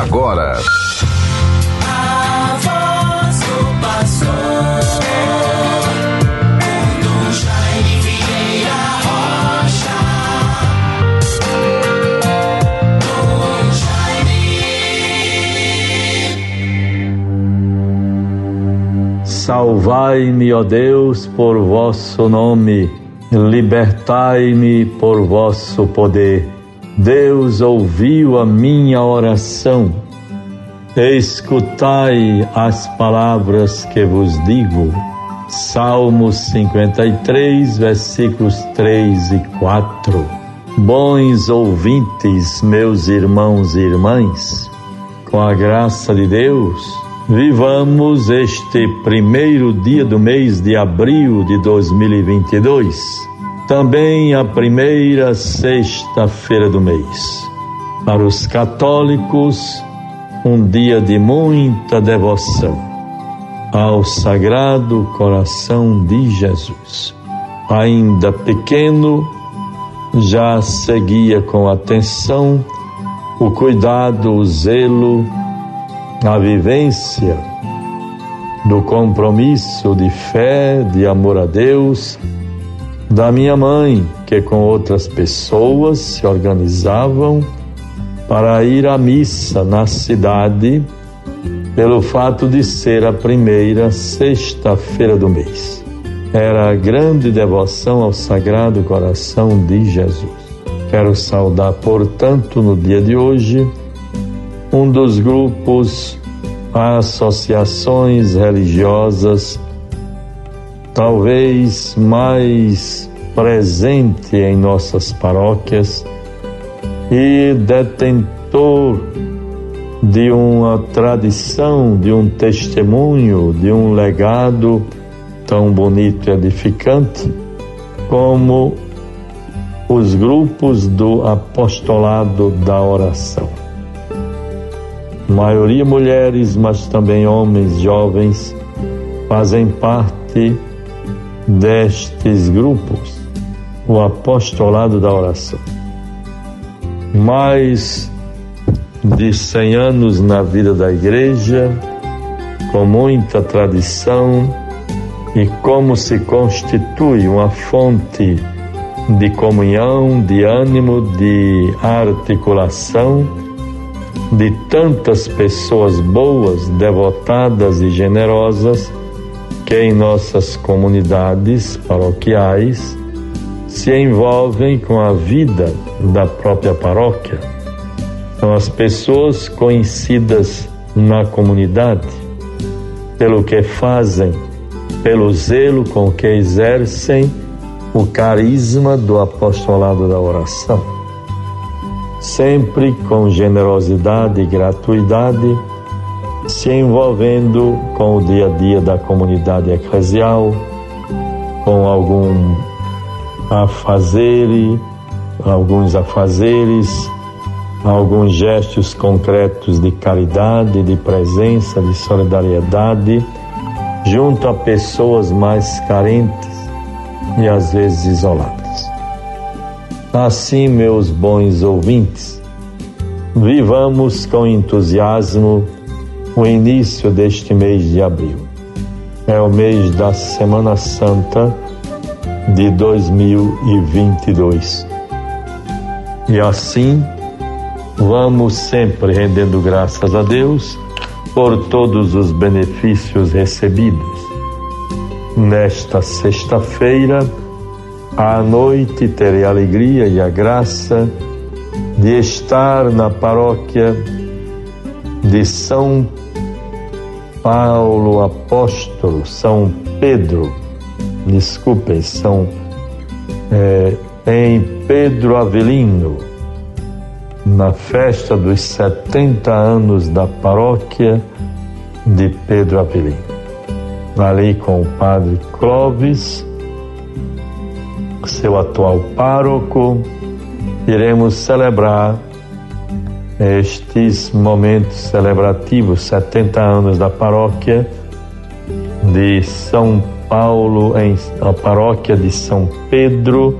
agora. A voz do pastor. Salvai-me, ó Deus, por vosso nome, libertai-me por vosso poder. Deus ouviu a minha oração. Escutai as palavras que vos digo. Salmos 53, versículos 3 e 4. Bons ouvintes, meus irmãos e irmãs, com a graça de Deus, vivamos este primeiro dia do mês de abril de 2022 também a primeira sexta-feira do mês. Para os católicos, um dia de muita devoção ao Sagrado Coração de Jesus. Ainda pequeno, já seguia com atenção o cuidado, o zelo, a vivência do compromisso de fé, de amor a Deus da minha mãe, que com outras pessoas se organizavam para ir à missa na cidade, pelo fato de ser a primeira sexta-feira do mês. Era a grande devoção ao Sagrado Coração de Jesus. Quero saudar, portanto, no dia de hoje, um dos grupos, associações religiosas talvez mais presente em nossas paróquias e detentor de uma tradição, de um testemunho, de um legado tão bonito e edificante como os grupos do apostolado da oração. Maioria mulheres, mas também homens jovens fazem parte destes grupos, o apostolado da oração. Mais de 100 anos na vida da igreja, com muita tradição e como se constitui uma fonte de comunhão, de ânimo, de articulação de tantas pessoas boas, devotadas e generosas que em nossas comunidades paroquiais se envolvem com a vida da própria paróquia. São as pessoas conhecidas na comunidade pelo que fazem, pelo zelo com que exercem o carisma do apostolado da oração. Sempre com generosidade e gratuidade se envolvendo com o dia a dia da comunidade eclesial, com algum afazere, alguns afazeres, alguns gestos concretos de caridade, de presença, de solidariedade, junto a pessoas mais carentes e às vezes isoladas. Assim, meus bons ouvintes, vivamos com entusiasmo o início deste mês de abril. É o mês da Semana Santa de 2022. E assim, vamos sempre rendendo graças a Deus por todos os benefícios recebidos. Nesta sexta-feira, à noite, terei a alegria e a graça de estar na paróquia de São Paulo apóstolo, São Pedro, desculpem, São é, em Pedro Avelino, na festa dos 70 anos da paróquia de Pedro Avelino. Ali com o padre Clóvis, seu atual pároco, iremos celebrar estes momentos celebrativos, 70 anos da paróquia de São Paulo, em a paróquia de São Pedro,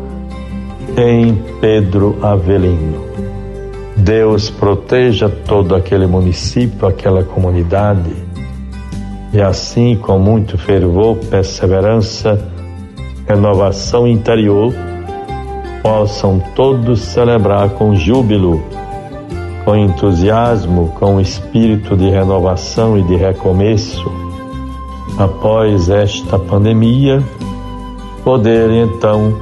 em Pedro Avelino. Deus proteja todo aquele município, aquela comunidade, e assim, com muito fervor, perseverança, renovação interior, possam todos celebrar com júbilo, com entusiasmo, com espírito de renovação e de recomeço, após esta pandemia, poder então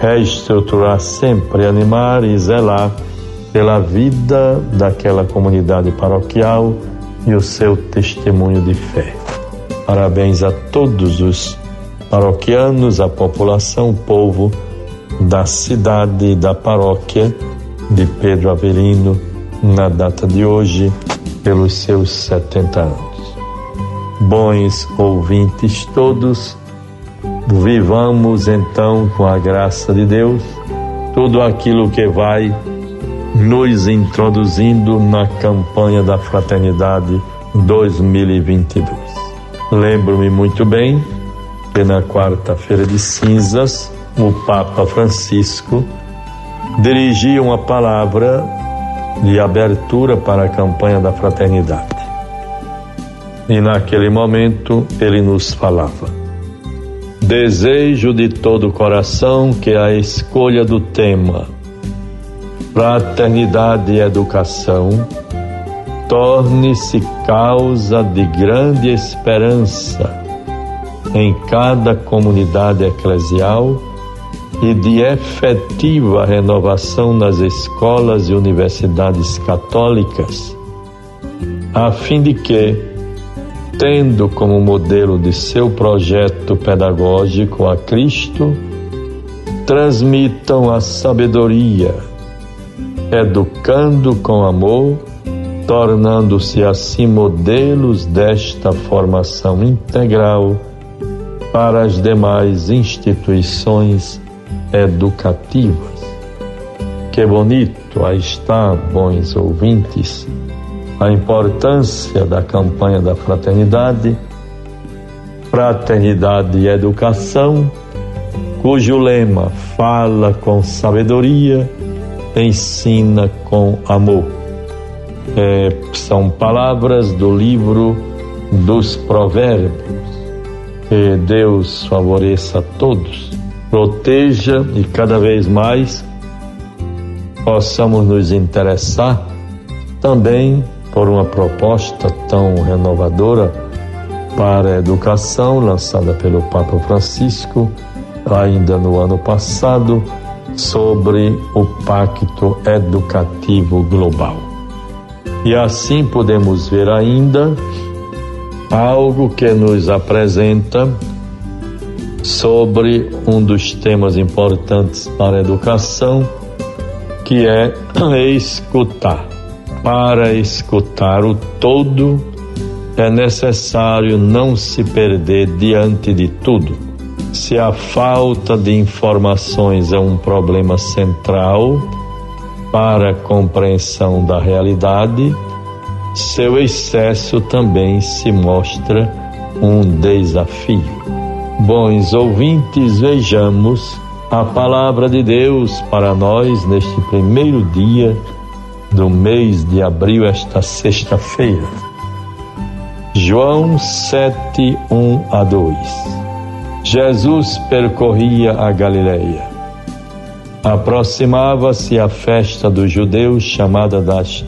reestruturar sempre, animar e zelar pela vida daquela comunidade paroquial e o seu testemunho de fé. Parabéns a todos os paroquianos, a população, o povo da cidade e da paróquia de Pedro Avelino na data de hoje, pelos seus 70 anos. Bons ouvintes todos, vivamos então com a graça de Deus tudo aquilo que vai nos introduzindo na campanha da Fraternidade 2022. Lembro-me muito bem que na quarta-feira de cinzas, o Papa Francisco dirigia uma palavra de abertura para a campanha da fraternidade. E naquele momento ele nos falava: Desejo de todo o coração que a escolha do tema Fraternidade e Educação torne-se causa de grande esperança em cada comunidade eclesial e de efetiva renovação nas escolas e universidades católicas, a fim de que, tendo como modelo de seu projeto pedagógico a Cristo, transmitam a sabedoria, educando com amor, tornando-se assim modelos desta formação integral para as demais instituições educativas. Que bonito, aí está, bons ouvintes, a importância da campanha da fraternidade, fraternidade e educação, cujo lema fala com sabedoria, ensina com amor. É, são palavras do livro dos Provérbios. Que Deus favoreça a todos proteja e cada vez mais possamos nos interessar também por uma proposta tão renovadora para a educação lançada pelo Papa Francisco ainda no ano passado sobre o Pacto Educativo Global. E assim podemos ver ainda algo que nos apresenta sobre um dos temas importantes para a educação, que é escutar. Para escutar o todo, é necessário não se perder diante de tudo. Se a falta de informações é um problema central para a compreensão da realidade, seu excesso também se mostra um desafio. Bons ouvintes, vejamos a palavra de Deus para nós neste primeiro dia do mês de abril, esta sexta-feira. João 7, 1 a 2. Jesus percorria a Galileia. Aproximava-se a festa dos judeus chamada das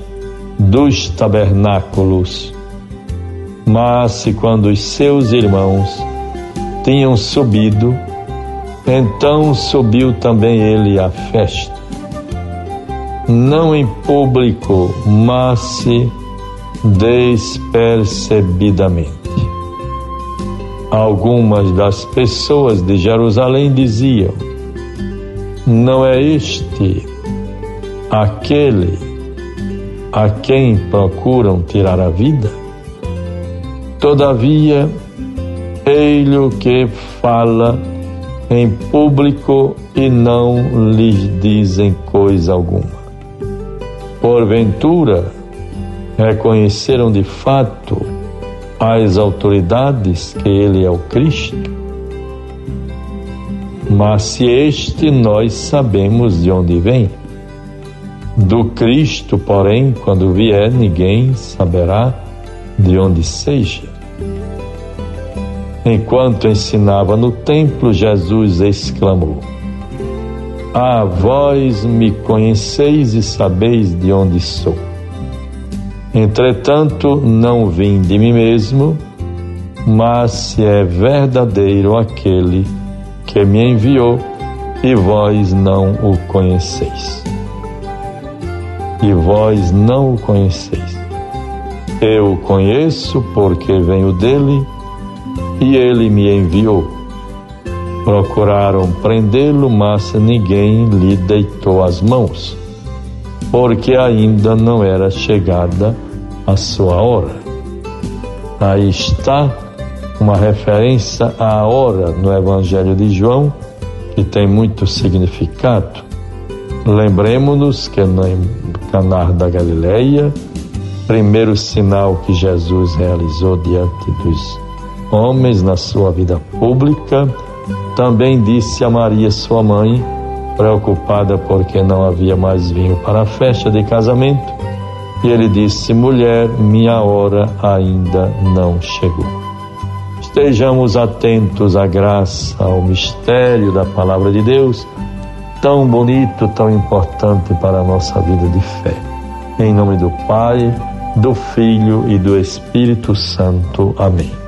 dos tabernáculos. Mas quando os seus irmãos tinham subido, então subiu também ele à festa. Não em público, mas despercebidamente. Algumas das pessoas de Jerusalém diziam: Não é este aquele a quem procuram tirar a vida? Todavia, ele que fala em público e não lhes dizem coisa alguma. Porventura, reconheceram de fato as autoridades que ele é o Cristo? Mas se este nós sabemos de onde vem, Do Cristo, porém, quando vier, ninguém saberá de onde seja. Enquanto ensinava no templo, Jesus exclamou: Ah, vós me conheceis e sabeis de onde sou. Entretanto, não vim de mim mesmo, mas se é verdadeiro aquele que me enviou, e vós não o conheceis. E vós não o conheceis. Eu o conheço porque venho dele e ele me enviou. Procuraram prendê-lo, mas ninguém lhe deitou as mãos, porque ainda não era chegada a sua hora. Aí está uma referência à hora no Evangelho de João, que tem muito significado. Lembremos-nos que no Canar da Galileia, primeiro sinal que Jesus realizou diante dos homens na sua vida pública, também disse a Maria, sua mãe, preocupada porque não havia mais vinho para a festa de casamento, e ele disse: Mulher, minha hora ainda não chegou. Estejamos atentos à graça, ao mistério da palavra de Deus, tão bonito, tão importante para a nossa vida de fé. Em nome do Pai, do Filho e do Espírito Santo. Amém.